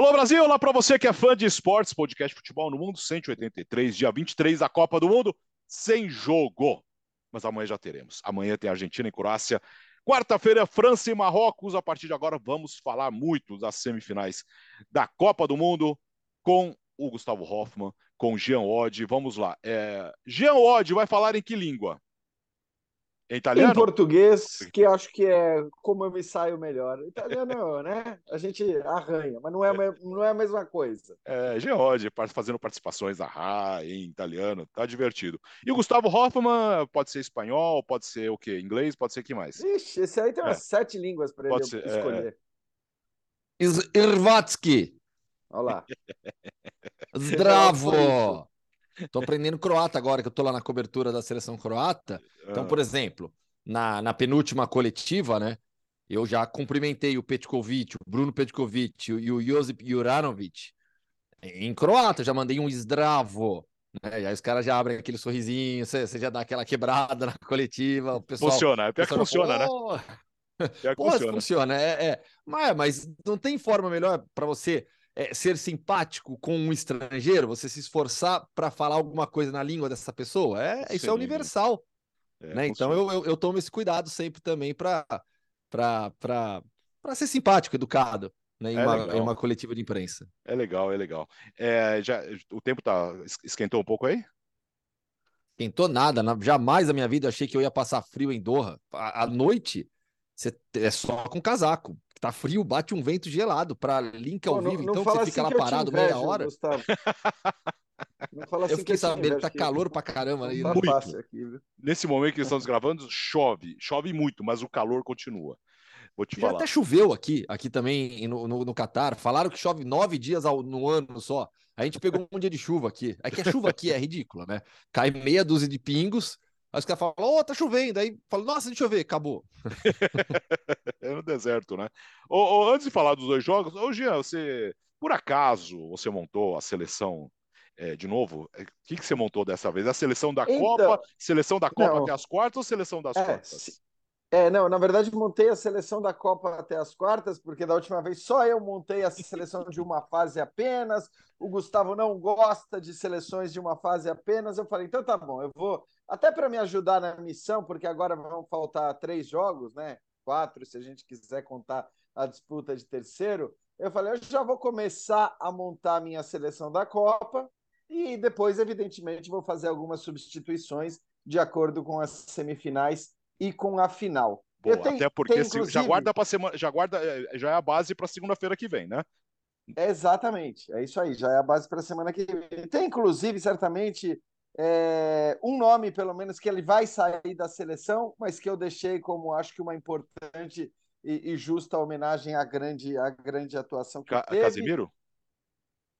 Alô Brasil, olá para você que é fã de esportes, podcast Futebol no Mundo 183, dia 23 da Copa do Mundo, sem jogo. Mas amanhã já teremos. Amanhã tem Argentina e Croácia. Quarta-feira, França e Marrocos. A partir de agora, vamos falar muito das semifinais da Copa do Mundo com o Gustavo Hoffman, com o Jean Oddi. Vamos lá. É... Jean Oddi vai falar em que língua? Em italiano? Em português, que acho que é como eu me saio melhor. Italiano, né? A gente arranha, mas não é, não é a mesma coisa. É, Geode, fazendo participações da RA em italiano, tá divertido. E o Gustavo Hoffman pode ser espanhol, pode ser o quê? Inglês, pode ser que mais? Ixi, esse aí tem umas é. sete línguas para ele ser, é. escolher. É... Irvatsky. Olha lá. Zdravo! Tô aprendendo croata agora, que eu tô lá na cobertura da seleção croata. Então, por ah. exemplo, na, na penúltima coletiva, né? Eu já cumprimentei o Petkovic, o Bruno Petkovic e o Josip Juranovic em croata, já mandei um zdravo. Né? E aí os caras já abrem aquele sorrisinho, você, já dá aquela quebrada na coletiva, o pessoal... Funciona, é pior que funciona, né? Pior que Pô, funciona. funciona, é, é. Mas, mas não tem forma melhor para você é, ser simpático com um estrangeiro, você se esforçar para falar alguma coisa na língua dessa pessoa, é, Sim. isso é universal. É, né? Então eu, eu, eu, tomo esse cuidado sempre também para ser simpático, educado. Né, em, é uma, em, uma, coletiva de imprensa. É legal, é legal. É, já, o tempo tá esquentou um pouco aí? Esquentou nada. Jamais na minha vida achei que eu ia passar frio em Doha. À, à noite, você, é só com casaco tá frio, bate um vento gelado para link ao Pô, vivo, não, então não você fica assim lá parado invejo, meia hora. Assim eu fiquei sabendo que tá calor pra caramba aí. Tá muito. Aqui, Nesse momento que estamos gravando, chove. Chove muito, mas o calor continua. Vou te Já falar. até choveu aqui, aqui também no, no, no Catar. Falaram que chove nove dias ao, no ano só. A gente pegou um dia de chuva aqui. É que a chuva aqui é ridícula, né? Cai meia dúzia de pingos, Aí os caras falam, ô, oh, tá chovendo. Aí fala, nossa, deixa eu ver, acabou. é no deserto, né? Ô, ô, antes de falar dos dois jogos, ô Jean, você, por acaso, você montou a seleção é, de novo? O que, que você montou dessa vez? A seleção da então, Copa, seleção da Copa não, até as quartas ou seleção das é, quartas? É, não, na verdade montei a seleção da Copa até as quartas, porque da última vez só eu montei a seleção de uma fase apenas. O Gustavo não gosta de seleções de uma fase apenas. Eu falei, então tá bom, eu vou até para me ajudar na missão, porque agora vão faltar três jogos, né? Quatro, se a gente quiser contar a disputa de terceiro. Eu falei, eu já vou começar a montar a minha seleção da Copa e depois, evidentemente, vou fazer algumas substituições de acordo com as semifinais e com a final. Boa, tenho, até porque tenho, inclusive... já guarda para semana, já guarda, é, já é a base para segunda-feira que vem, né? exatamente, é isso aí, já é a base para a semana que vem. Tem, inclusive, certamente, é, um nome, pelo menos, que ele vai sair da seleção, mas que eu deixei como acho que uma importante e, e justa homenagem à grande, à grande atuação que Ca teve. Casimiro?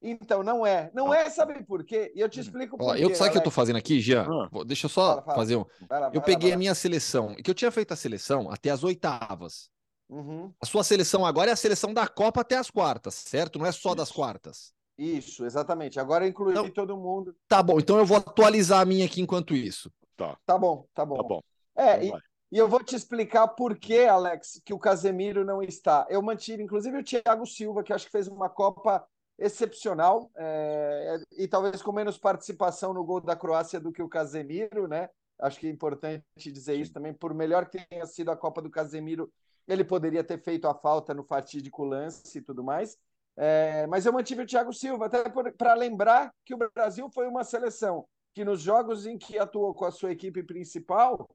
Então, não é. Não, é, sabe por quê? E eu te hum. explico por quê. Eu, sabe o que eu tô fazendo aqui, Jean? Ah. Deixa eu só fala, fala. fazer um. Vai lá, vai eu peguei lá, a minha seleção, que eu tinha feito a seleção até as oitavas. Uhum. A sua seleção agora é a seleção da Copa até as quartas, certo? Não é só Isso. das quartas. Isso, exatamente. Agora incluí então, todo mundo. Tá bom, então eu vou atualizar a minha aqui enquanto isso. Tá. Tá bom, tá bom. Tá bom. É, então e, e, eu vou te explicar por que, Alex, que o Casemiro não está. Eu mantive, inclusive, o Thiago Silva, que acho que fez uma Copa excepcional é, e talvez com menos participação no gol da Croácia do que o Casemiro, né? Acho que é importante dizer Sim. isso também. Por melhor que tenha sido a Copa do Casemiro, ele poderia ter feito a falta no fatídico lance e tudo mais. É, mas eu mantive o Thiago Silva, até para lembrar que o Brasil foi uma seleção que, nos jogos em que atuou com a sua equipe principal,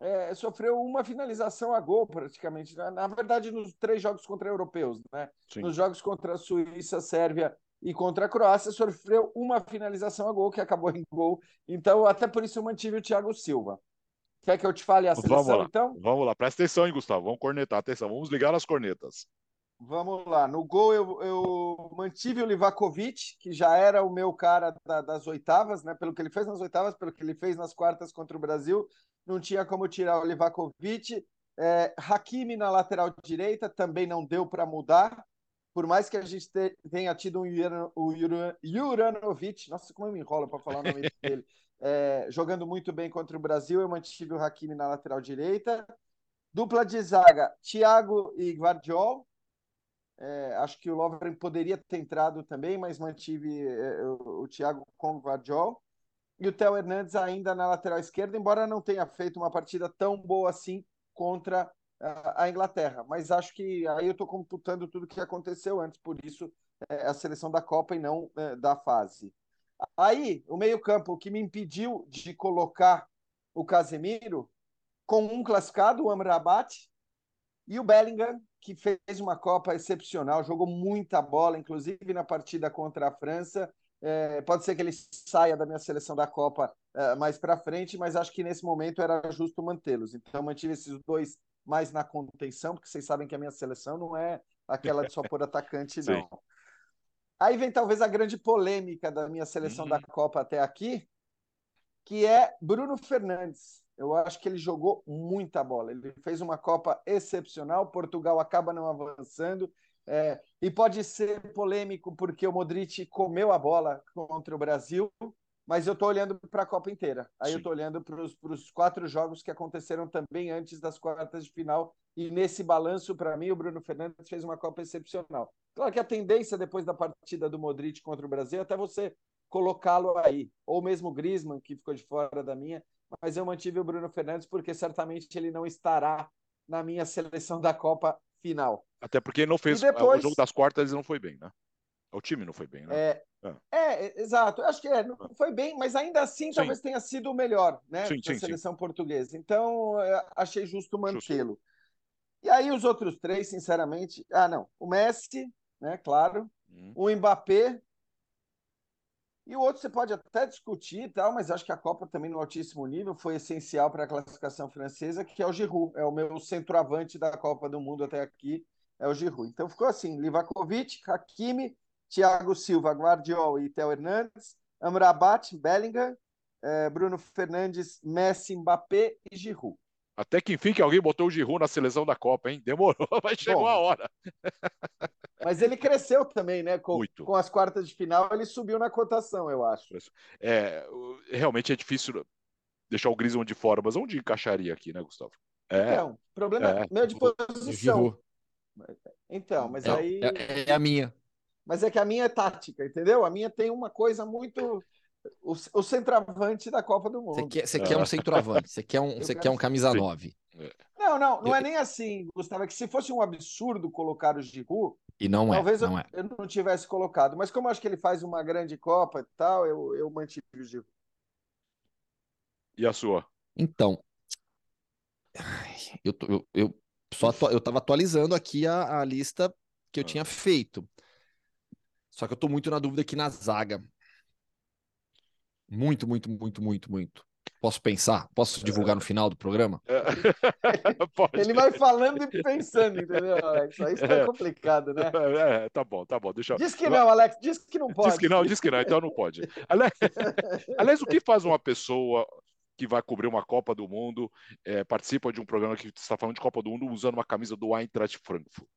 é, sofreu uma finalização a gol, praticamente. Na, na, verdade, nos três jogos contra europeus, né? Nos jogos contra a Suíça, Sérvia e contra a Croácia, sofreu uma finalização a gol, que acabou em gol. Então, até por isso, eu mantive o Thiago Silva. Quer que eu te fale a seleção, vamos lá, então? Vamos lá, presta atenção, hein, Gustavo. Vamos cornetar, atenção, vamos ligar as cornetas. Vamos lá. No gol eu, eu mantive o Livakovic, que já era o meu cara da, das oitavas, né? Pelo que ele fez nas oitavas, pelo que ele fez nas quartas contra o Brasil, não tinha como tirar o Livakovic. É, Hakimi na lateral direita também não deu para mudar. Por mais que a gente te, tenha tido um o Juranovic, nossa, como eu me enrolo para falar o nome dele, é, jogando muito bem contra o Brasil, eu mantive o Hakimi na lateral direita. Dupla de zaga, Thiago e Guardiol É, acho que o Lovren poderia ter entrado também, mas mantive é, o, o Thiago com o Guardiol. E o Theo Hernandes ainda na lateral esquerda, embora não tenha feito uma partida tão boa assim contra a Inglaterra. Mas acho que aí eu estou computando tudo que aconteceu antes, por isso é a seleção da Copa e não é, da fase. Aí, o meio-campo, o que me impediu de colocar o Casemiro, com um classificado, o Amrabat, e o Bellingham, que fez uma Copa excepcional, jogou muita bola, inclusive na partida contra a França. É, pode ser que ele saia da minha seleção da Copa é, mais para frente, mas acho que nesse momento era justo mantê-los. Então, mantive esses dois mais na contenção, porque vocês sabem que a minha seleção não é aquela de só por atacante, não. Aí vem talvez a grande polêmica da minha seleção uhum. da Copa até aqui, que é Bruno Fernandes. Eu acho que ele jogou muita bola. Ele fez uma Copa excepcional. Portugal acaba não avançando. É, e pode ser polêmico porque o Modric comeu a bola contra o Brasil, mas eu estou olhando para a Copa inteira. Aí Sim. eu estou olhando para os quatro jogos que aconteceram também antes das quartas de final. E nesse balanço, para mim, o Bruno Fernandes fez uma Copa excepcional. Claro que a tendência depois da partida do Modric contra o Brasil é até você colocá-lo aí, ou mesmo o Griezmann, que ficou de fora da minha, mas eu mantive o Bruno Fernandes porque certamente ele não estará na minha seleção da Copa final. Até porque ele não fez depois... o jogo das quartas, ele não foi bem, né? O time não foi bem, né? É, é. é exato. Eu acho que é, não foi bem, mas ainda assim sim. talvez tenha sido o melhor, né? Sim, da sim, seleção portuguesa. Então, achei justo mantê-lo. E aí os outros três, sinceramente, ah, não, o Messi, né? Claro, hum. o Mbappé e o outro você pode até discutir e tal, mas acho que a Copa também no altíssimo nível foi essencial para a classificação francesa, que é o Giroud, é o meu centroavante da Copa do Mundo até aqui, é o Giroud. Então ficou assim, Livakovic, Hakimi, Thiago Silva, Guardiol e Theo Hernandes, Amrabat, Bellingham, eh, Bruno Fernandes, Messi, Mbappé e Giroud. Até que enfim que alguém botou o Giroud na seleção da Copa, hein? Demorou, mas chegou Bom, a hora. Mas ele cresceu também, né? Com, Muito. com as quartas de final, ele subiu na cotação, eu acho. É, realmente é difícil deixar o Griezmann de fora, mas onde encaixaria aqui, né, Gustavo? É, então, problema é, meu de posição. Então, mas é, aí. É, é, a minha. Mas é que a minha é tática, entendeu? A minha tem uma coisa muito. O, o centroavante da Copa do Mundo. Você quer, você quer um centroavante, você quer um, você quer um camisa 9. Não, não, não é nem assim, Gustavo. É que se fosse um absurdo colocar o Giroud, e não é. Talvez não eu, é. eu não tivesse colocado. Mas como eu acho que ele faz uma grande Copa e tal, eu, eu mantive o Gil. E a sua? Então. Eu, eu, eu só atu... eu estava atualizando aqui a, a lista que eu ah. tinha feito. Só que eu estou muito na dúvida aqui na zaga. Muito, muito, muito, muito, muito. Posso pensar? Posso divulgar no final do programa? Ele vai falando e pensando, entendeu, Alex? Aí está é complicado, né? É, tá bom, tá bom. Deixa... Diz que não, Alex, diz que não pode. Diz que não, diz que não, então não pode. Aliás, aliás o que faz uma pessoa que vai cobrir uma Copa do Mundo, é, participa de um programa que está falando de Copa do Mundo usando uma camisa do Eintracht Frankfurt?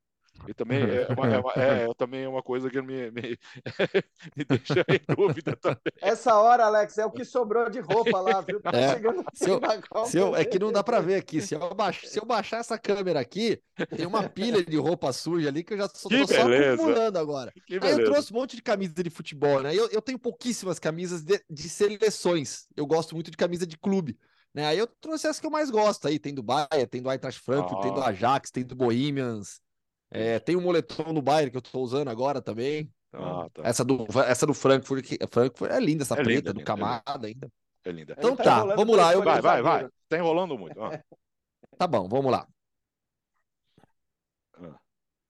E também é uma, é uma, é, também é uma coisa que me, me, me, deixa em dúvida também. Essa hora, Alex, é o que sobrou de roupa lá, viu? Tá é, se eu, se eu, é que não dá para ver aqui. Se eu, baixar, se eu baixar essa câmera aqui, tem uma pilha de roupa suja ali que eu já só, tô só acumulando agora. Que Aí eu trouxe um monte de camisa de futebol, né? Eu, eu tenho pouquíssimas camisas de, de seleções. Eu gosto muito de camisa de clube. Né? Aí eu trouxe as que eu mais gosto aí. Tem do Bahia, tem do Eintracht Frankfurt, ah. tem do Ajax, tem do Bohemians. É, tem um moletom no Bayern que eu estou usando agora também. Então, ah, tá. essa, do, essa do Frankfurt, Frankfurt é linda, essa é preta linda, do Camada é ainda. É linda. Então tá, tá vamos lá. Eu... Vai, vai, vai. Tá enrolando muito. Ah. tá bom, vamos lá. Ah.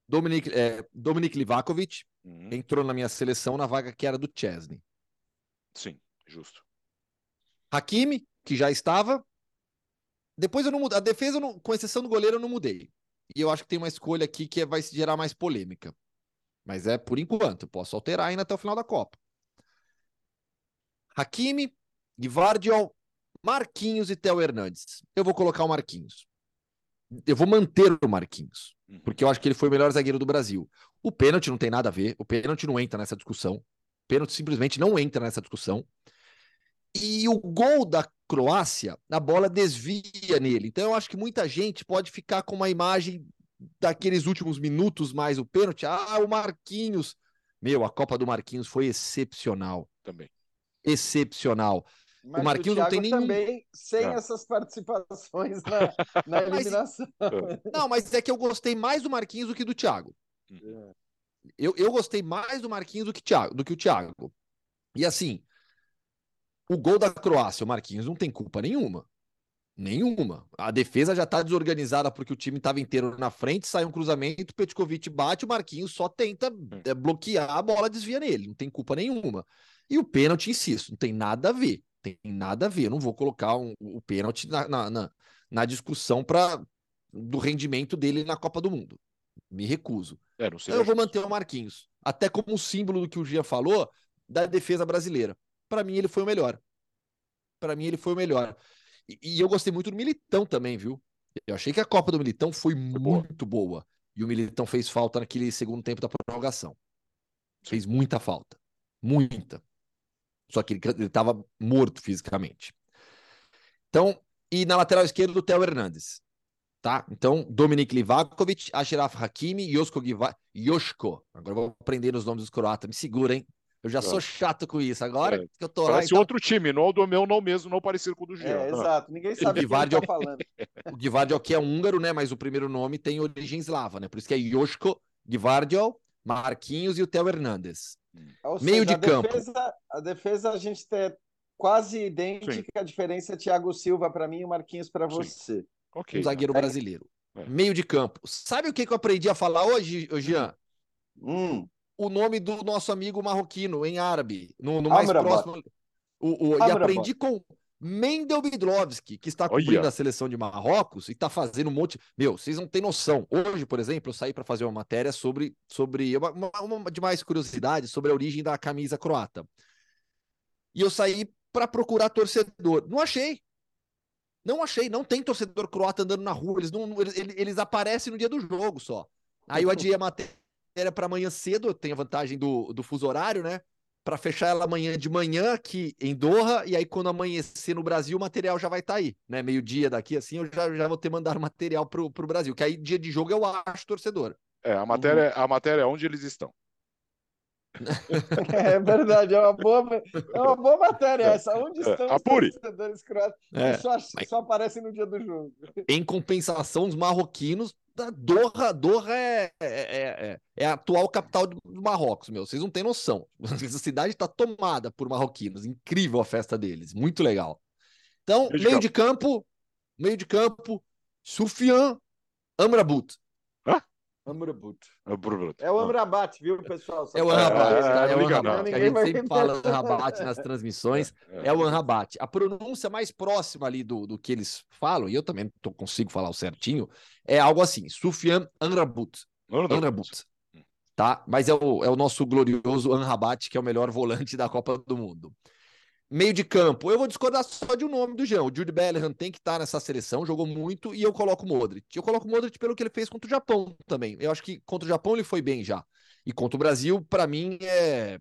Dominic, é, Dominic Livakovic uhum. entrou na minha seleção na vaga que era do Chesney. Sim, justo. Hakimi, que já estava. Depois eu não mudei. A defesa, não, com exceção do goleiro, eu não mudei. E eu acho que tem uma escolha aqui que vai gerar mais polêmica. Mas é por enquanto, posso alterar ainda até o final da Copa. Hakimi, Guivardiol, Marquinhos e Theo Hernandes. Eu vou colocar o Marquinhos. Eu vou manter o Marquinhos, uhum. porque eu acho que ele foi o melhor zagueiro do Brasil. O pênalti não tem nada a ver, o pênalti não entra nessa discussão. O pênalti simplesmente não entra nessa discussão. E o gol da Croácia, a bola desvia nele. Então eu acho que muita gente pode ficar com uma imagem daqueles últimos minutos mais o pênalti. Ah, o Marquinhos. Meu, a Copa do Marquinhos foi excepcional. Também. Excepcional. Mas o Marquinhos do não tem nenhum. também sem É. essas participações na, na Mas- eliminação. Não, mas é que eu gostei mais do Marquinhos do que do Thiago. Eu, eu gostei mais do Marquinhos do que, Thiago, do que o Thiago. E assim, o gol da Croácia, o Marquinhos não tem culpa nenhuma. Nenhuma. A defesa já tá desorganizada porque o time estava inteiro na frente, sai um cruzamento, Petkovic bate, o Marquinhos só tenta é, bloquear, a bola desvia nele, não tem culpa nenhuma. E o pênalti, insisto, não tem nada a ver. Tem nada a ver. Eu não vou colocar um- o pênalti na, na, na, na discussão pra, do rendimento dele na Copa do Mundo. Me recuso. É. Eu vou manter o Marquinhos. Até como um símbolo do que o Gia falou da defesa brasileira. Para mim, ele foi o melhor. Para mim, ele foi o melhor. E, e eu gostei muito do Militão também, viu? Eu achei que a Copa do Militão foi muito boa. E o Militão fez falta naquele segundo tempo da prorrogação. Fez muita falta. Muita. Só que ele, ele tava morto fisicamente. Então, e na lateral esquerda, o Theo Hernandes. Tá? Então, Dominik Livakovic, Ashraf Hakimi, Josko Giva... Agora eu vou aprender os nomes dos croatas. Me segura, hein? Eu já sou chato com isso. Agora É, que eu tô lá. Parece então, outro time, não o do meu, não mesmo, não parecido com o do Jean. É, Ah, exato. Ninguém sabe o que ele tá é o- falando. O Gvardiol que é húngaro, né? Mas o primeiro nome tem origem eslava, né? Por isso que é Joshko, Gvardiol, Marquinhos e o Theo Hernandes. Ou Meio seja, de a campo. Defesa, a defesa a gente tem quase idêntica. A diferença é Thiago Silva para mim e o Marquinhos para Sim. você. ok. Um zagueiro É. brasileiro. É. Meio de campo. Sabe o que, que eu aprendi a falar hoje, Jean? Hum, o nome do nosso amigo marroquino em árabe, no, no mais Amrabat. próximo. O, o- e aprendi com Mendel Bidlovski, que está Olha. cobrindo a seleção de Marrocos e está fazendo um monte. Meu, vocês não têm noção. Hoje, por exemplo, eu saí para fazer uma matéria sobre, sobre uma, uma- uma de mais curiosidade sobre a origem da camisa croata. E eu saí para procurar torcedor. Não achei. Não achei. Não tem torcedor croata andando na rua. Eles, não, eles, eles aparecem no dia do jogo só. Aí eu adiei a matéria para amanhã cedo. Tenho a vantagem do, do fuso horário, né? Para fechar ela amanhã de manhã aqui em Doha. E aí, quando amanhecer no Brasil, o material já vai estar aí, né? Meio-dia daqui, assim, eu já, já vou ter mandado material pro, pro Brasil. Que aí, dia de jogo, eu acho torcedor. É, a matéria, a matéria é onde eles estão. É verdade, é uma boa, é uma boa matéria essa. Onde É, estão os apure. torcedores croatas? É. só, mas- só aparecem no dia do jogo. Em compensação, os marroquinos, da Doha, Doha é, é, é, é a atual capital do Marrocos, meu. Vocês não têm noção. Essa cidade está tomada por marroquinos. Incrível a festa deles. Muito legal. Então, Meio de meio campo. de campo, meio de campo, Sufian Amrabat. Amrabat. É. É o Amrabat, viu, pessoal? É o Amrabat, é, tá? É o liga Amrabat. A Ninguém gente sempre fala Amrabat nas transmissões. É, É o Amrabat. A pronúncia mais próxima ali do, do que eles falam, e eu também não consigo falar o certinho, é algo assim: Sufian Amrabat. Amrabat. Tá? Mas é o, é o nosso glorioso Amrabat, que é o melhor volante da Copa do Mundo. Meio de campo, eu vou discordar só de um nome do Jean. O Jude Bellingham tem que estar nessa seleção, jogou muito, e eu coloco o Modric. Eu coloco o Modric pelo que ele fez contra o Japão também. Eu acho que contra o Japão ele foi bem já. E contra o Brasil, para mim, é.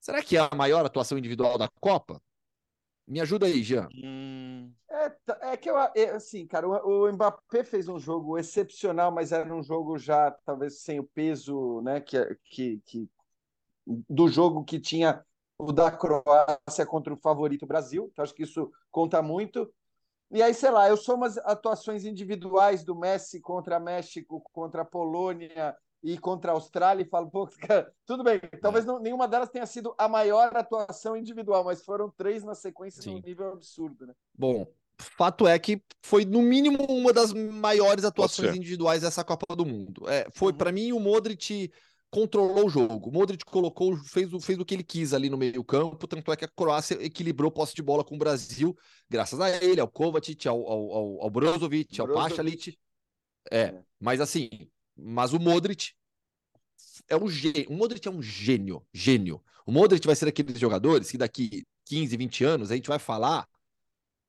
Será que é a maior atuação individual da Copa? Me ajuda aí, Jean. Hum, É, tá- é que eu, é, assim, cara, o, o Mbappé fez um jogo excepcional, mas era um jogo já talvez sem o peso, né, que, que, que do jogo que tinha o da Croácia contra o favorito Brasil. Então acho que isso conta muito. E aí, sei lá, eu sou umas atuações individuais do Messi contra México, contra a Polônia e contra a Austrália e falo, pô, cara, tudo bem, talvez não, nenhuma delas tenha sido a maior atuação individual, mas foram três na sequência Sim. num nível absurdo, né? Bom, fato é que foi no mínimo uma das maiores atuações individuais dessa Copa do Mundo. É, foi Uhum. para mim o Modric controlou o jogo. O Modric colocou, fez, o- fez o que ele quis ali no meio-campo, tanto é que a Croácia equilibrou posse de bola com o Brasil, graças a ele, ao Kovacic, ao, ao, ao, Brozovic, ao Brozovic. Pachalic. É, É. mas assim, mas o Modric é um gênio. O Modric é um gênio, gênio. O Modric vai ser daqueles jogadores que daqui 15, 20 anos a gente vai falar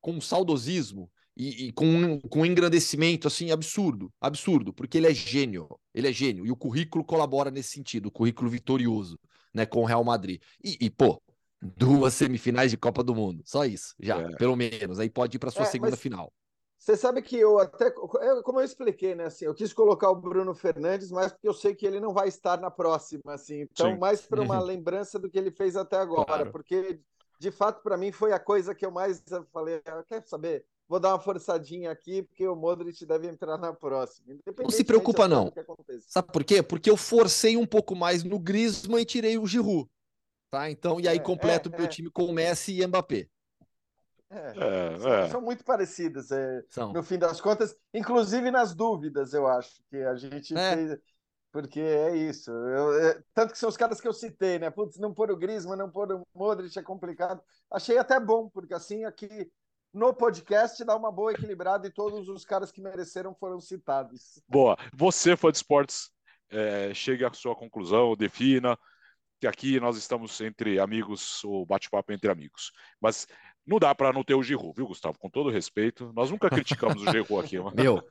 com saudosismo e, e com, um- com um engrandecimento assim absurdo, absurdo, porque ele é gênio, ele é gênio e o currículo colabora nesse sentido, o currículo vitorioso, né, com o Real Madrid. E, e, pô, duas semifinais de Copa do Mundo, só isso, já, É. pelo menos. Aí pode ir para sua É, segunda mas- final. Você sabe que eu até, como eu expliquei, né? Assim, eu quis colocar o Bruno Fernandes, mas porque eu sei que ele não vai estar na próxima, assim. Então, Sim. mais para uma lembrança do que ele fez até agora, claro. porque de fato para mim foi a coisa que eu mais falei. Ah, quer saber? Vou dar uma forçadinha aqui, porque o Modric deve entrar na próxima. Não se preocupa não. Sabe por quê? Porque eu forcei um pouco mais no Griezmann e tirei o Giroud, tá? Então, e aí é, completo é, meu é. time com o Messi e Mbappé. É, é, são, é. são, muito parecidas, é, no fim das contas, inclusive nas dúvidas, eu acho que a gente é. fez. Porque é isso. Eu, é, tanto que são os caras que eu citei, né? Putz, não pôr o Griezmann, não pôr o Modric é complicado. Achei até bom, porque assim aqui no podcast dá uma boa equilibrada e todos os caras que mereceram foram citados. Boa. Você, fã de esportes, é, chegue à sua conclusão, defina que aqui nós estamos entre amigos, o bate-papo entre amigos. Mas não dá para não ter o Giroud, viu, Gustavo? Com todo respeito, nós nunca criticamos o Giroud aqui. Mano. Meu,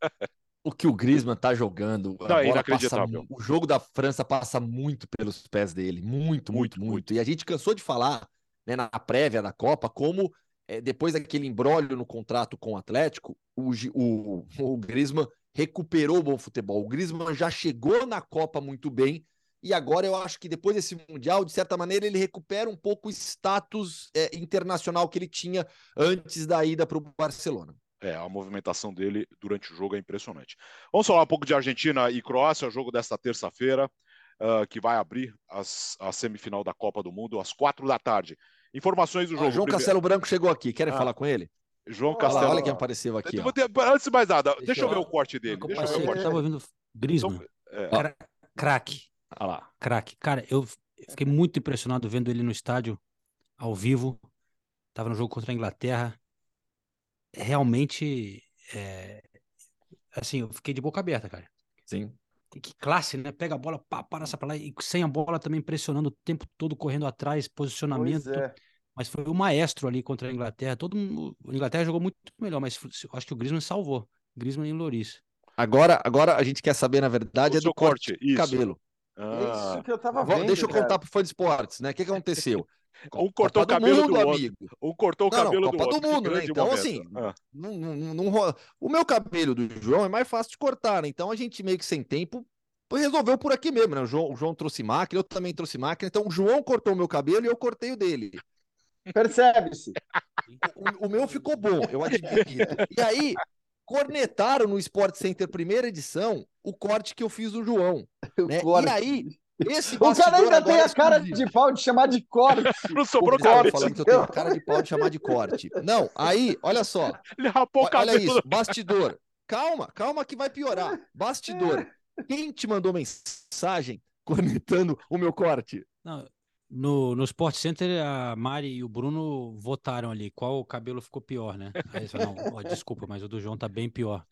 o que o Griezmann tá jogando, não, inacreditável. Passa, o jogo da França passa muito pelos pés dele, muito, muito, muito. muito. E a gente cansou de falar né, na prévia da Copa como é, depois daquele embrólio no contrato com o Atlético, o, o, o Griezmann recuperou o bom futebol. O Griezmann já chegou na Copa muito bem e agora eu acho que depois desse Mundial, de certa maneira, ele recupera um pouco o status é, internacional que ele tinha antes da ida para o Barcelona. É, a movimentação dele durante o jogo é impressionante. Vamos falar um pouco de Argentina e Croácia, o jogo desta terça-feira, uh, que vai abrir as, a semifinal da Copa do Mundo às quatro da tarde. Informações do jogo. Ah, João primeiro... Castelo Branco chegou aqui, querem ah. falar com ele? João Castelo. Olha quem apareceu aqui. Antes de mais nada, deixa, deixa eu ver o corte dele. Eu, deixa eu ver o corte. Eu tava ouvindo Griezmann. Então, é. Era craque. Olha lá. Craque. Cara, eu fiquei muito impressionado vendo ele no estádio, ao vivo. Tava no jogo contra a Inglaterra. Realmente, é... assim, eu fiquei de boca aberta, cara. Sim. Que classe, né? Pega a bola, pá, passa pra lá. E sem a bola também pressionando o tempo todo, correndo atrás, posicionamento. É. Mas foi o maestro ali contra a Inglaterra. Todo mundo... A Inglaterra jogou muito melhor, mas acho que o Griezmann salvou. Griezmann e Loris. Agora, agora a gente quer saber, na verdade, o é do corte, corte de cabelo. Ah. Isso que eu tava vendo. Deixa eu cara. contar pro fã de esportes, né? O que, que aconteceu? Um cortou Copa o cabelo do, mundo, do amigo. Um cortou não, o cabelo não, Copa do, outro. do mundo, né? Então, momento. assim, ah. não, não, não, o meu cabelo do João é mais fácil de cortar, né? Então a gente meio que sem tempo resolveu por aqui mesmo, né? O João, o João trouxe máquina, eu também trouxe máquina. Então o João cortou o meu cabelo e eu cortei o dele. Percebe-se. O, o, meu ficou bom, eu admito. E aí, cornetaram no Sport Center primeira edição o corte que eu fiz do João. Né? E aí, esse o cara ainda tem a cara de pau de chamar de corte. Não sobrou corte. falando que eu tenho a cara de pau de chamar de corte. Não, aí, olha só. Ele rapou Olha isso, bastidor. Calma, calma que vai piorar. Bastidor. Quem te mandou mensagem cornetando o meu corte? Não, no, no Sport Center, a Mari e o Bruno votaram ali qual o cabelo ficou pior, né? Aí não, ó, desculpa, mas o do João tá bem pior.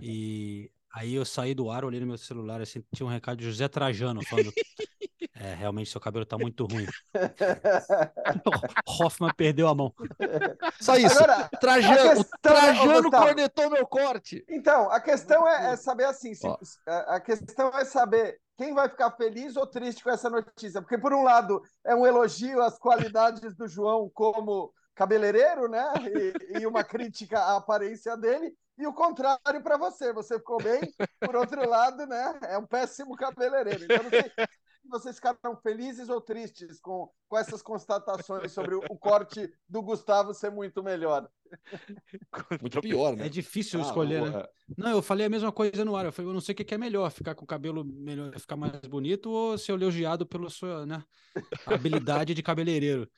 E aí eu saí do ar, olhei no meu celular, assim, tinha um recado de José Trajano falando: É, realmente seu cabelo tá muito ruim. Hoffman perdeu a mão. Só isso. Agora, Trajano, questão, Trajano cornetou meu corte. Então, a questão é, é saber assim: se, a questão é saber quem vai ficar feliz ou triste com essa notícia? Porque, por um lado, é um elogio às qualidades do João como cabeleireiro, né? E, e uma crítica à aparência dele. E o contrário para você, você ficou bem. Por outro lado, né? É um péssimo cabeleireiro. Então, não sei, vocês ficaram felizes ou tristes com, com essas constatações sobre o, o corte do Gustavo ser muito melhor? Muito pior, né? É difícil ah, escolher, né? Não, eu falei a mesma coisa no ar. Eu falei, eu não sei o que é melhor, ficar com o cabelo melhor, ficar mais bonito ou ser elogiado pela sua né, habilidade de cabeleireiro.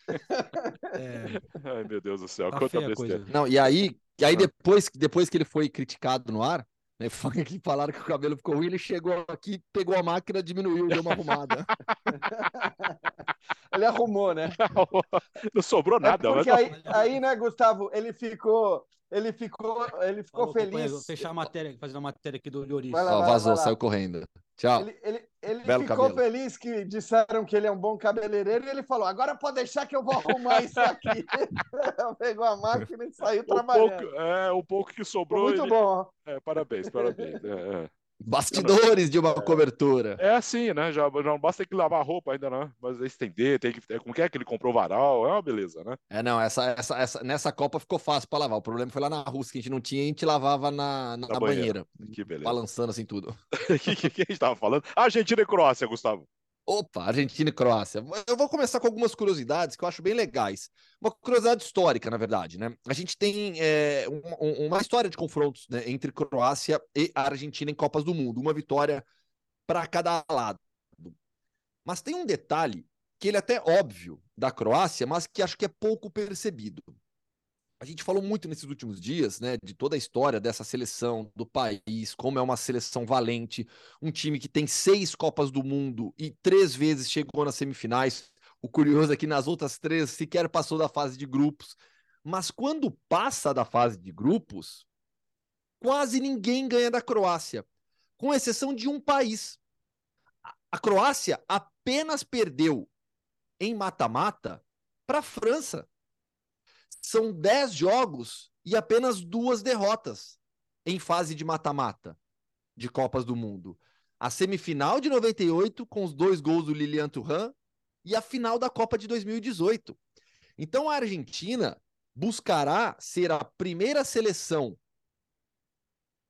É... Ai, meu Deus do céu, tá quanta besteira. Não, e aí, e aí depois, depois que ele foi criticado no ar, né? Foi que falaram que o cabelo ficou ruim, ele chegou aqui, pegou a máquina, diminuiu, deu uma arrumada. ele arrumou, né? Não sobrou nada. É porque mas... aí, aí, né, Gustavo, ele ficou ele ficou, ele ficou Falou, feliz. Vou fechar a matéria, fazer uma matéria aqui do Lloris. Ó, vazou, saiu correndo. Tchau. Ele, ele, ele ficou cabelo. feliz que disseram que ele é um bom cabeleireiro e ele falou: agora pode deixar que eu vou arrumar isso aqui. Pegou a máquina e saiu o trabalhando. Pouco, é, o pouco que sobrou. Foi muito ele... bom. É, parabéns, parabéns. É, é. Bastidores de uma é, cobertura. É assim, né? Já, já não basta ter que lavar a roupa ainda, não. Mas estender, tem que. Como que é que ele comprou varal? É uma beleza, né? É, não, essa, essa, essa, nessa Copa ficou fácil para lavar. O problema foi lá na Rússia, que a gente não tinha, a gente lavava na, na, na banheira. banheira. Que beleza. Balançando assim tudo. O que, que, que, a gente tava falando? Argentina e Croácia, Gustavo. Opa, Argentina e Croácia. Eu vou começar com algumas curiosidades que eu acho bem legais. Uma curiosidade histórica, na verdade, né? A gente tem é, um, uma história de confrontos né, entre Croácia e Argentina em Copas do Mundo. Uma vitória para cada lado. Mas tem um detalhe que ele é até óbvio da Croácia, mas que acho que é pouco percebido. A gente falou muito nesses últimos dias, né, de toda a história dessa seleção do país, como é uma seleção valente, um time que tem seis Copas do Mundo e três vezes chegou nas semifinais. O curioso é que nas outras três sequer passou da fase de grupos. Mas quando passa da fase de grupos, quase ninguém ganha da Croácia, com exceção de um país. A Croácia apenas perdeu em mata-mata para a França são 10 jogos e apenas duas derrotas em fase de mata-mata de Copas do Mundo. A semifinal de 98 com os dois gols do Lilian Thuram e a final da Copa de 2018. Então a Argentina buscará ser a primeira seleção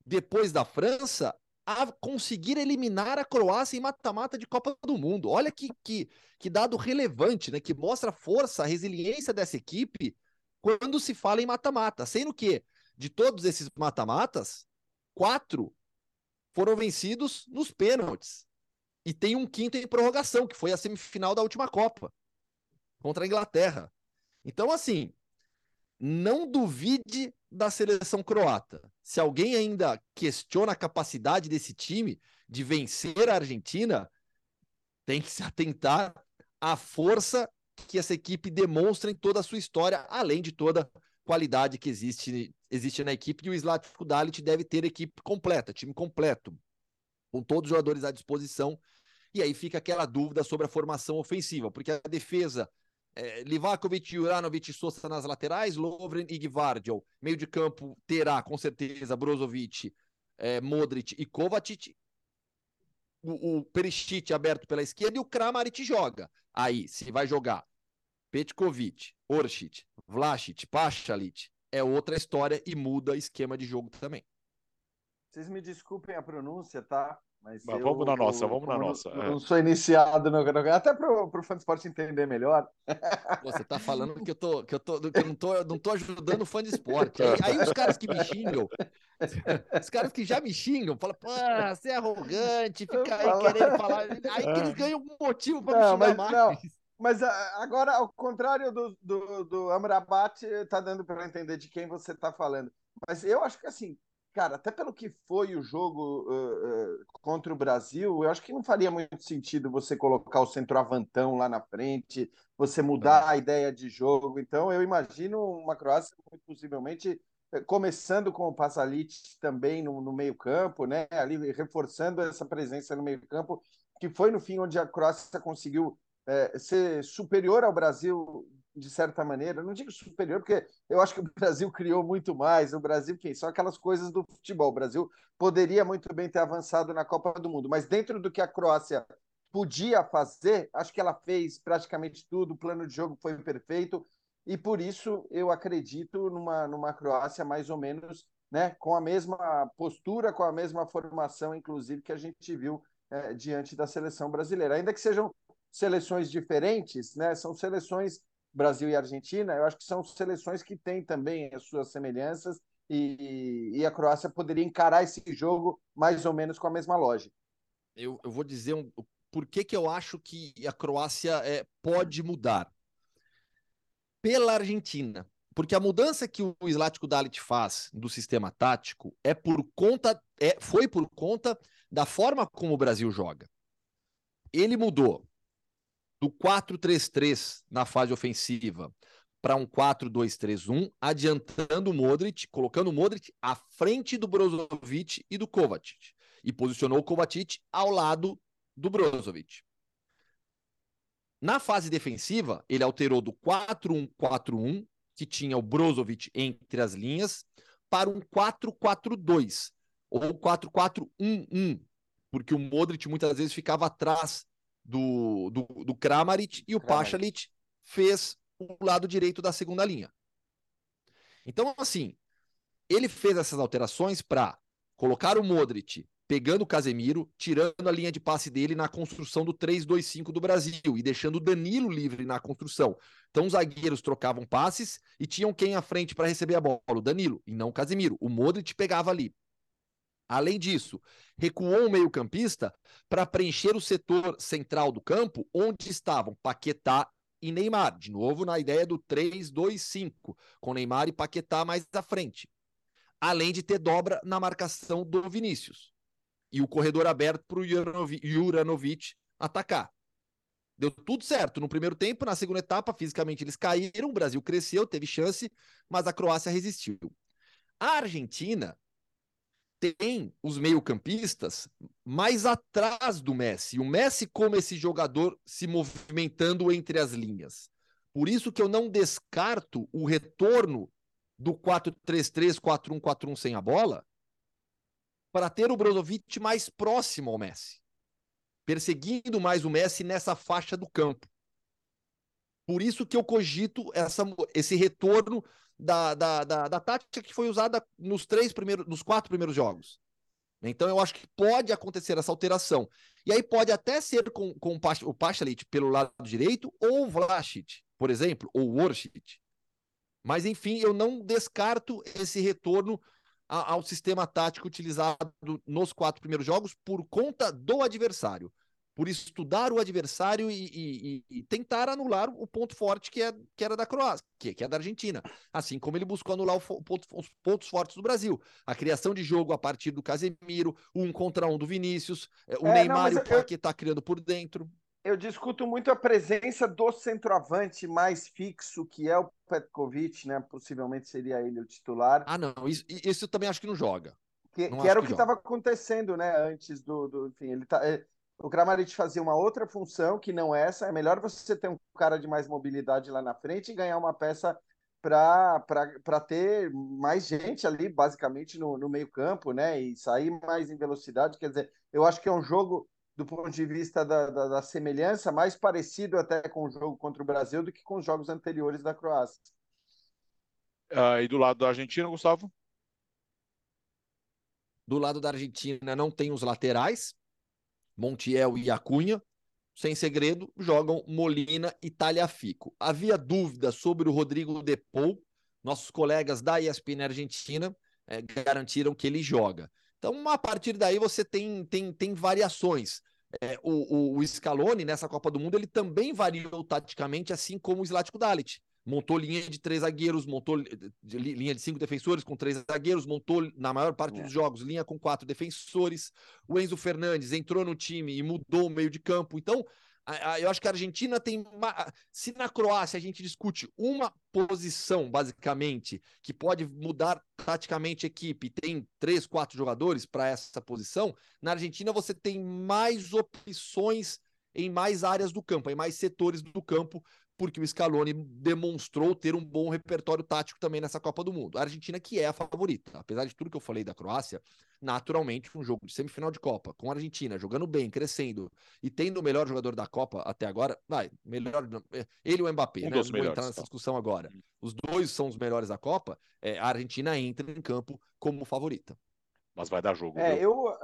depois da França a conseguir eliminar a Croácia em mata-mata de Copa do Mundo. Olha que, que, que dado relevante, né? Que mostra a força, a resiliência dessa equipe quando se fala em mata-mata. Sendo que, de todos esses mata-matas, quatro foram vencidos nos pênaltis. E tem um quinto em prorrogação, que foi a semifinal da última Copa, contra a Inglaterra. Então, assim, não duvide da seleção croata. Se alguém ainda questiona a capacidade desse time de vencer a Argentina, tem que se atentar à força que essa equipe demonstra em toda a sua história, além de toda a qualidade que existe, existe na equipe. E o Slatko Dalit deve ter equipe completa, time completo, com todos os jogadores à disposição. E aí fica aquela dúvida sobre a formação ofensiva, porque a defesa é, Livakovic, Juranovic, Sousa nas laterais, Lovren e Gvardiol. Meio de campo terá, com certeza, Brozovic, é, Modric e Kovacic o, o aberto pela esquerda e o Kramaric joga. Aí, se vai jogar Petkovic, Orsic, Vlasic, Pachalic, é outra história e muda esquema de jogo também. Vocês me desculpem a pronúncia, tá? Mas, Mas eu, vamos na nossa, vamos na nossa. Não, é. não sou iniciado no, no até para o fã de esporte entender melhor. Você tá falando que eu tô, que eu tô, que eu não tô, não tô ajudando o fã de esporte. Aí, aí, os caras que me xingam, os caras que já me xingam, falam, pô, você é arrogante, fica aí falar... querendo falar. Aí que eles ganham um motivo para me xingar mas, mais. Não. Mas agora, ao contrário do, do, do Amrabat, tá dando para entender de quem você tá falando. Mas eu acho que assim, cara, até pelo que foi o jogo uh, uh, contra o Brasil, eu acho que não faria muito sentido você colocar o centroavantão lá na frente, você mudar é. a ideia de jogo. Então, eu imagino uma Croácia muito possivelmente eh, começando com o Pasalic também no, no meio-campo, né? Ali reforçando essa presença no meio-campo, que foi no fim onde a Croácia conseguiu é, ser superior ao Brasil de certa maneira, não digo superior, porque eu acho que o Brasil criou muito mais. O Brasil, quem? São aquelas coisas do futebol. O Brasil poderia muito bem ter avançado na Copa do Mundo, mas dentro do que a Croácia podia fazer, acho que ela fez praticamente tudo, o plano de jogo foi perfeito, e por isso eu acredito numa, numa Croácia mais ou menos né, com a mesma postura, com a mesma formação, inclusive, que a gente viu é, diante da seleção brasileira. Ainda que sejam seleções diferentes, né, são seleções Brasil e Argentina, eu acho que são seleções que têm também as suas semelhanças e, e a Croácia poderia encarar esse jogo mais ou menos com a mesma lógica. Eu, eu vou dizer um, por que, que eu acho que a Croácia é, pode mudar. Pela Argentina. Porque a mudança que o Slatko Dalit faz do sistema tático é por conta, é, foi por conta da forma como o Brasil joga. Ele mudou do 4-3-3 na fase ofensiva para um 4-2-3-1, adiantando o Modric, colocando o Modric à frente do Brozovic e do Kovacic, e posicionou o Kovacic ao lado do Brozovic. Na fase defensiva, ele alterou do 4-1-4-1, que tinha o Brozovic entre as linhas, para um 4-4-2, ou 4-4-1-1, porque o Modric muitas vezes ficava atrás do, do, do Kramaric e o Pachalic fez o lado direito da segunda linha. Então, assim, ele fez essas alterações para colocar o Modric pegando o Casemiro, tirando a linha de passe dele na construção do 3-2-5 do Brasil e deixando o Danilo livre na construção. Então os zagueiros trocavam passes e tinham quem à frente para receber a bola, o Danilo, e não o Casemiro. O Modric pegava ali. Além disso, recuou o meio-campista para preencher o setor central do campo, onde estavam Paquetá e Neymar. De novo, na ideia do 3-2-5, com Neymar e Paquetá mais à frente. Além de ter dobra na marcação do Vinícius e o corredor aberto para o Juranovic atacar. Deu tudo certo no primeiro tempo, na segunda etapa, fisicamente eles caíram, o Brasil cresceu, teve chance, mas a Croácia resistiu. A Argentina tem os meio-campistas mais atrás do Messi. O Messi como esse jogador se movimentando entre as linhas. Por isso que eu não descarto o retorno do 4-3-3, 4-1-4-1 sem a bola, para ter o Brozovic mais próximo ao Messi, perseguindo mais o Messi nessa faixa do campo. Por isso que eu cogito essa, esse retorno da, da, da, da tática que foi usada nos três primeiros, nos quatro primeiros jogos. Então eu acho que pode acontecer essa alteração. E aí pode até ser com, com o Pachalit pelo lado direito, ou o Vlasic, por exemplo, ou o Orsic. Mas enfim, eu não descarto esse retorno ao sistema tático utilizado nos quatro primeiros jogos por conta do adversário. Por estudar o adversário e, e, e tentar anular o ponto forte que, é, que era da Croácia, que, que é da Argentina. Assim como ele buscou anular o ponto, os pontos fortes do Brasil. A criação de jogo a partir do Casemiro, um contra um do Vinícius, é, o é, Neymar não, e o Paquetá está criando por dentro eu discuto muito a presença do centroavante mais fixo, que é o Petkovic, né? Possivelmente seria ele o titular. Ah, não, isso, isso eu também acho que não joga. Que, que era o que estava acontecendo, né? Antes do. do enfim, ele tá. O Kramaric fazia uma outra função que não essa. É melhor você ter um cara de mais mobilidade lá na frente e ganhar uma peça para ter mais gente ali, basicamente, no, no meio-campo, né? E sair mais em velocidade. Quer dizer, eu acho que é um jogo do ponto de vista da, da, da, semelhança, mais parecido até com o jogo contra o Brasil do que com os jogos anteriores da Croácia. Uh, e do lado da Argentina, Gustavo? Do lado da Argentina não tem os laterais, Montiel e Acunha. Sem segredo, jogam Molina e Talhafico. Havia dúvida sobre o Rodrigo Depou. Nossos colegas da ESPN Argentina é, garantiram que ele joga. Então, a partir daí, você tem, tem, tem variações. É, o, o, o, Scaloni, nessa Copa do Mundo, ele também variou taticamente, assim como o Zlatko Dalit. Montou linha de três zagueiros, montou linha de cinco defensores com três zagueiros, montou, na maior parte é. dos jogos, linha com quatro defensores. O Enzo Fernandes entrou no time e mudou o meio de campo. Então, eu acho que a Argentina tem. Uma... Se na Croácia a gente discute uma posição, basicamente, que pode mudar taticamente a equipe, tem três, quatro jogadores para essa posição, na Argentina você tem mais opções em mais áreas do campo, em mais setores do campo, porque o Scaloni demonstrou ter um bom repertório tático também nessa Copa do Mundo. A Argentina que é a favorita, apesar de tudo que eu falei da Croácia, naturalmente um jogo de semifinal de Copa com a Argentina jogando bem, crescendo e tendo o melhor jogador da Copa até agora, vai, melhor ele e o Mbappé, um né? Não vou entrar nessa tá. discussão agora. Os dois são os melhores da Copa, é, a Argentina entra em campo como favorita. Mas vai dar jogo. É, viu? eu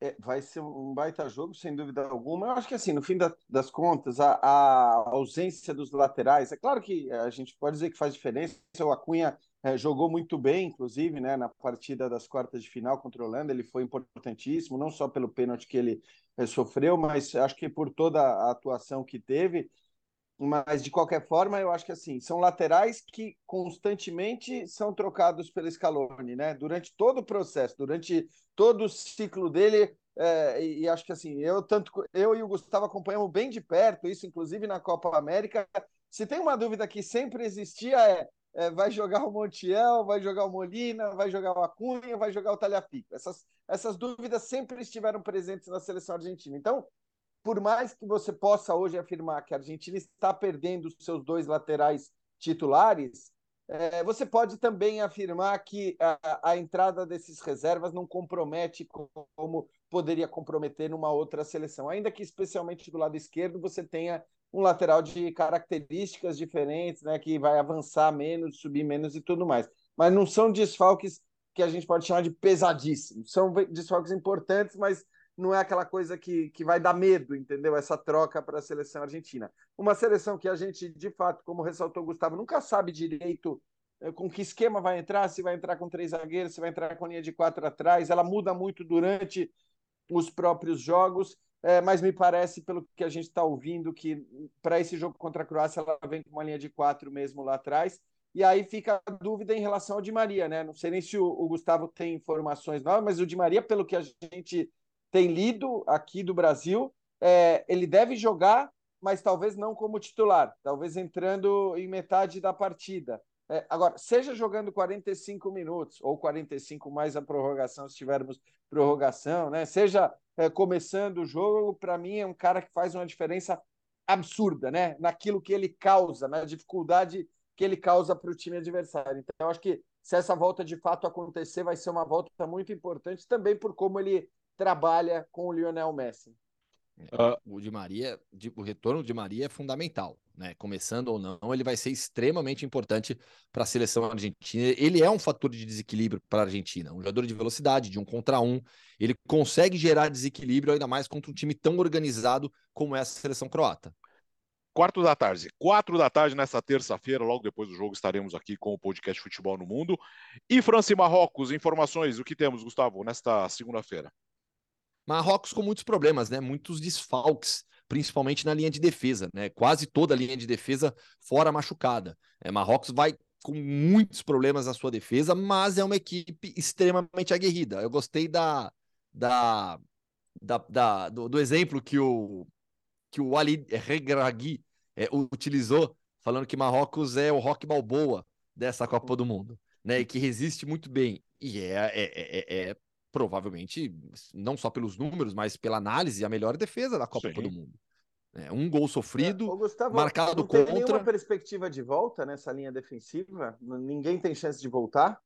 é, vai ser um baita jogo, sem dúvida alguma. Eu acho que, assim, no fim da, das contas, a, a, ausência dos laterais, é claro que a gente pode dizer que faz diferença. O Acunha é, jogou muito bem, inclusive, né, na partida das quartas de final contra Holanda. Ele foi importantíssimo, não só pelo pênalti que ele é, sofreu, mas acho que por toda a atuação que teve. Mas, de qualquer forma, eu acho que assim, são laterais que constantemente são trocados pelo Scaloni, né? Durante todo o processo, durante todo o ciclo dele. É, e acho que assim, eu tanto eu e o Gustavo acompanhamos bem de perto isso, inclusive na Copa América. Se tem uma dúvida que sempre existia é, é vai jogar o Montiel, vai jogar o Molina, vai jogar o Acunha, vai jogar o Talhafico. Essas, essas dúvidas sempre estiveram presentes na seleção argentina. Então, por mais que você possa hoje afirmar que a Argentina está perdendo os seus dois laterais titulares, é, você pode também afirmar que a, a, entrada desses reservas não compromete como poderia comprometer numa outra seleção, ainda que especialmente do lado esquerdo você tenha um lateral de características diferentes, né, que vai avançar menos, subir menos e tudo mais. Mas não são desfalques que a gente pode chamar de pesadíssimos. São desfalques importantes, mas não é aquela coisa que, que vai dar medo, entendeu? Essa troca para a seleção argentina. Uma seleção que a gente, de fato, como ressaltou o Gustavo, nunca sabe direito eh, com que esquema vai entrar, se vai entrar com três zagueiros, se vai entrar com linha de quatro atrás. Ela muda muito durante os próprios jogos, é, mas me parece, pelo que a gente está ouvindo, que para esse jogo contra a Croácia ela vem com uma linha de quatro mesmo lá atrás. E aí fica a dúvida em relação ao Di Maria, né? Não sei nem se o, o Gustavo tem informações novas, mas o Di Maria, pelo que a gente tem lido aqui do Brasil, é, ele deve jogar, mas talvez não como titular, talvez entrando em metade da partida. É, agora, seja jogando 45 minutos ou 45 mais a prorrogação, se tivermos prorrogação, né? Seja é, começando o jogo, para mim é um cara que faz uma diferença absurda, né? Naquilo que ele causa, na dificuldade que ele causa para o time adversário. Então, eu acho que se essa volta de fato acontecer, vai ser uma volta muito importante também por como ele trabalha com o Lionel Messi. Uh, o de Maria, o retorno de Maria é fundamental, né? Começando ou não, ele vai ser extremamente importante para a seleção argentina. Ele é um fator de desequilíbrio para a Argentina, um jogador de velocidade, de um contra um. Ele consegue gerar desequilíbrio ainda mais contra um time tão organizado como é a seleção croata. Quarto da tarde, quatro da tarde nessa terça-feira, logo depois do jogo, estaremos aqui com o podcast Futebol no Mundo. E França e Marrocos, informações, o que temos, Gustavo, nesta segunda-feira? Marrocos com muitos problemas, né? Muitos desfalques, principalmente na linha de defesa, né? Quase toda a linha de defesa fora machucada. É, Marrocos vai com muitos problemas na sua defesa, mas é uma equipe extremamente aguerrida. Eu gostei da, da, da, da do, do, exemplo que o que o Ali Regragui é, utilizou, falando que Marrocos é o rock balboa dessa Copa do Mundo, né? E que resiste muito bem. E é, é, é, é provavelmente, não só pelos números, mas pela análise, a melhor defesa da Copa Sim. do Mundo. É, um gol sofrido, é, Gustavo, marcado não contra. nenhuma perspectiva de volta nessa linha defensiva? Ninguém tem chance de voltar?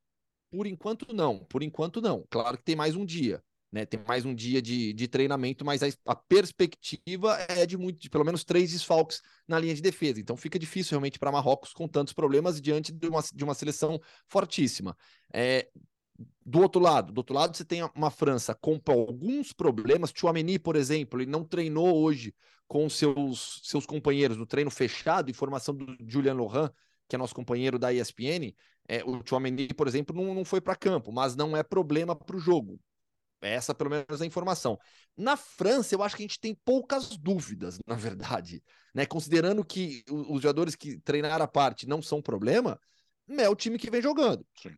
Por enquanto, não. Por enquanto, não. Claro que tem mais um dia. Né, tem mais um dia de, de treinamento, mas a, a, perspectiva é de muito, de pelo menos três desfalques na linha de defesa. Então fica difícil realmente para Marrocos com tantos problemas diante de uma, de uma seleção fortíssima. É, do outro lado, do outro lado você tem uma França com alguns problemas. Chouameni, por exemplo, ele não treinou hoje com seus, seus companheiros no treino fechado, informação do Julian Lohan, que é nosso companheiro da ESPN. É, o Chouameni, por exemplo, não, não foi para campo, mas não é problema para o jogo. Essa, pelo menos, é a informação. Na França, eu acho que a gente tem poucas dúvidas, na verdade. Né? Considerando que os jogadores que treinaram a parte não são problema, é o time que vem jogando. Sim.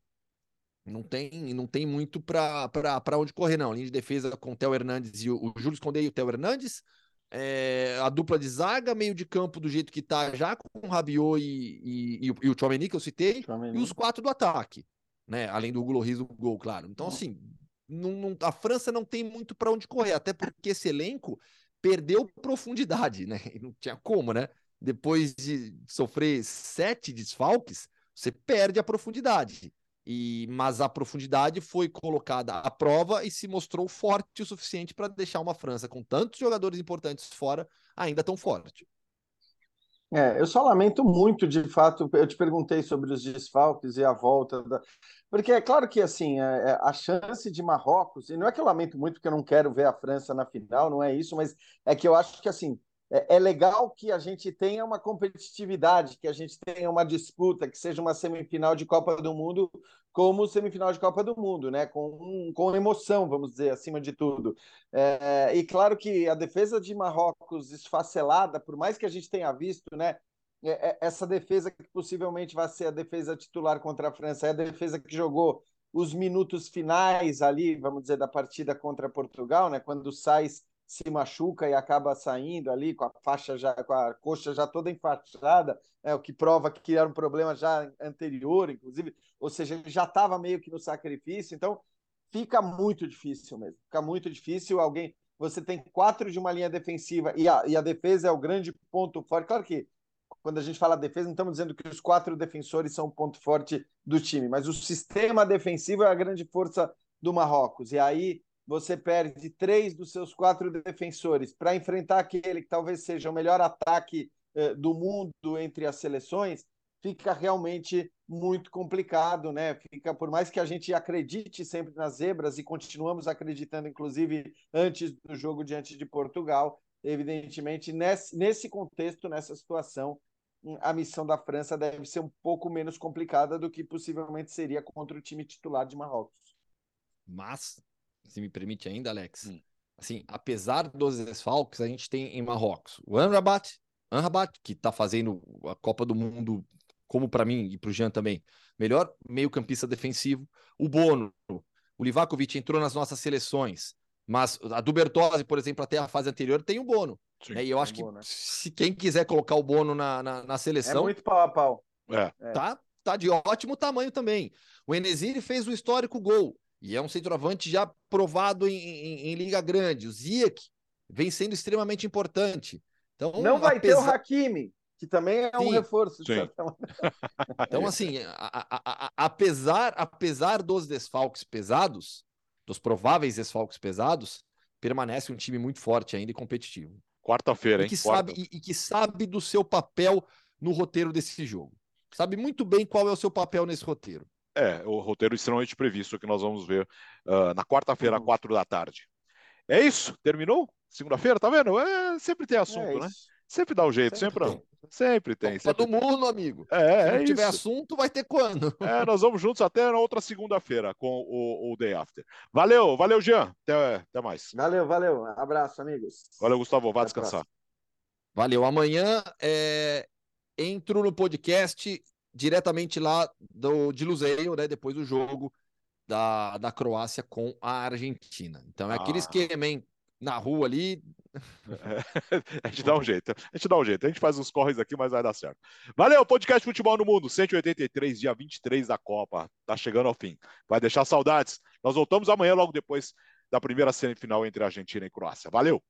Não tem, não tem muito para onde correr, não. Linha de defesa com o Theo Hernandes e o, o Júlio Escondei e o Theo Hernandes. É, a dupla de zaga, meio de campo do jeito que tá já, com o Rabiot e, e, e, o, e o Chomeni, que eu citei, Chomeni. e os quatro do ataque, né? Além do Gulohis do gol, claro. Então, assim, não, não, a França não tem muito para onde correr, até porque esse elenco perdeu profundidade, né? E não tinha como, né? Depois de sofrer sete desfalques, você perde a profundidade. E, mas a profundidade foi colocada à prova e se mostrou forte o suficiente para deixar uma França com tantos jogadores importantes fora ainda tão forte. É, eu só lamento muito, de fato. Eu te perguntei sobre os desfalques e a volta, da... porque é claro que assim é, é, a chance de Marrocos, e não é que eu lamento muito porque eu não quero ver a França na final, não é isso, mas é que eu acho que assim é, é, legal que a gente tenha uma competitividade, que a gente tenha uma disputa, que seja uma semifinal de Copa do Mundo como semifinal de Copa do Mundo, né? Com, com emoção, vamos dizer, acima de tudo. É, e claro que a defesa de Marrocos esfacelada, por mais que a gente tenha visto, né? É, é, essa defesa que possivelmente vai ser a defesa titular contra a França, é a defesa que jogou os minutos finais ali, vamos dizer, da partida contra Portugal, né? Quando sai se machuca e acaba saindo ali com a faixa já, com a coxa já toda enfaixada, é o que prova que era um problema já anterior, inclusive, ou seja, ele já estava meio que no sacrifício, então fica muito difícil mesmo, fica muito difícil alguém, você tem quatro de uma linha defensiva e a, e a defesa é o grande ponto forte, claro que quando a gente fala defesa, não estamos dizendo que os quatro defensores são o ponto forte do time, mas o sistema defensivo é a grande força do Marrocos. E aí você perde três dos seus quatro defensores para enfrentar aquele que talvez seja o melhor ataque eh, do mundo entre as seleções, fica realmente muito complicado, né? Fica por mais que a gente acredite sempre nas zebras e continuamos acreditando, inclusive antes do jogo diante de Portugal, evidentemente nesse, nesse contexto, nessa situação, a missão da França deve ser um pouco menos complicada do que possivelmente seria contra o time titular de Marrocos. Mas, se me permite ainda, Alex, hum. assim, apesar dos desfalques, a gente tem em Marrocos o Anrabat, Anrabat que está fazendo a Copa do Mundo, como para mim e para o Jean também, melhor meio-campista defensivo. O Bono, o Livakovic entrou nas nossas seleções, mas a do Bertozzi, por exemplo, até a fase anterior, tem o Bono. Sim, né? E eu acho que se quem quiser colocar o Bono na, na, na seleção. É muito pau a pau. É. é. Tá, tá de ótimo tamanho também. O Enesiri fez o histórico gol. E é um centroavante já provado em, em, em Liga Grande. O Ziyech vem sendo extremamente importante. Então, Não vai apesar... ter o Hakimi, que também é um Sim. reforço. então, assim, a, a, a, apesar, apesar dos desfalques pesados, dos prováveis desfalques pesados, permanece um time muito forte ainda e competitivo. Quarta-feira, hein? Que Quarta. sabe, e, e, que sabe do seu papel no roteiro desse jogo. Sabe muito bem qual é o seu papel nesse roteiro. É, o roteiro extremamente previsto que nós vamos ver uh, na quarta-feira, às uhum. quatro da tarde. É isso? Terminou? Segunda-feira, tá vendo? É, sempre tem assunto, é né? Sempre dá um jeito, sempre, sempre não. Sempre tem. Copa sempre do mundo, amigo. É, Se não é tiver assunto, vai ter quando? É, nós vamos juntos até na outra segunda-feira com o, o Day After. Valeu, valeu, Jean. Até, até mais. Valeu, valeu. Abraço, amigos. Valeu, Gustavo. Vá descansar. Valeu. Amanhã é... entro no podcast diretamente lá do, de Luzeio, né? Depois do jogo da, da Croácia com a Argentina. Então é ah. aquele esquema, hein? Na rua ali. É, a gente dá um jeito, a gente dá um jeito. A gente faz uns corres aqui, mas vai dar certo. Valeu, podcast Futebol no Mundo, 183, dia 23 da Copa. Tá chegando ao fim. Vai deixar saudades. Nós voltamos amanhã, logo depois da primeira semifinal entre Argentina e Croácia. Valeu!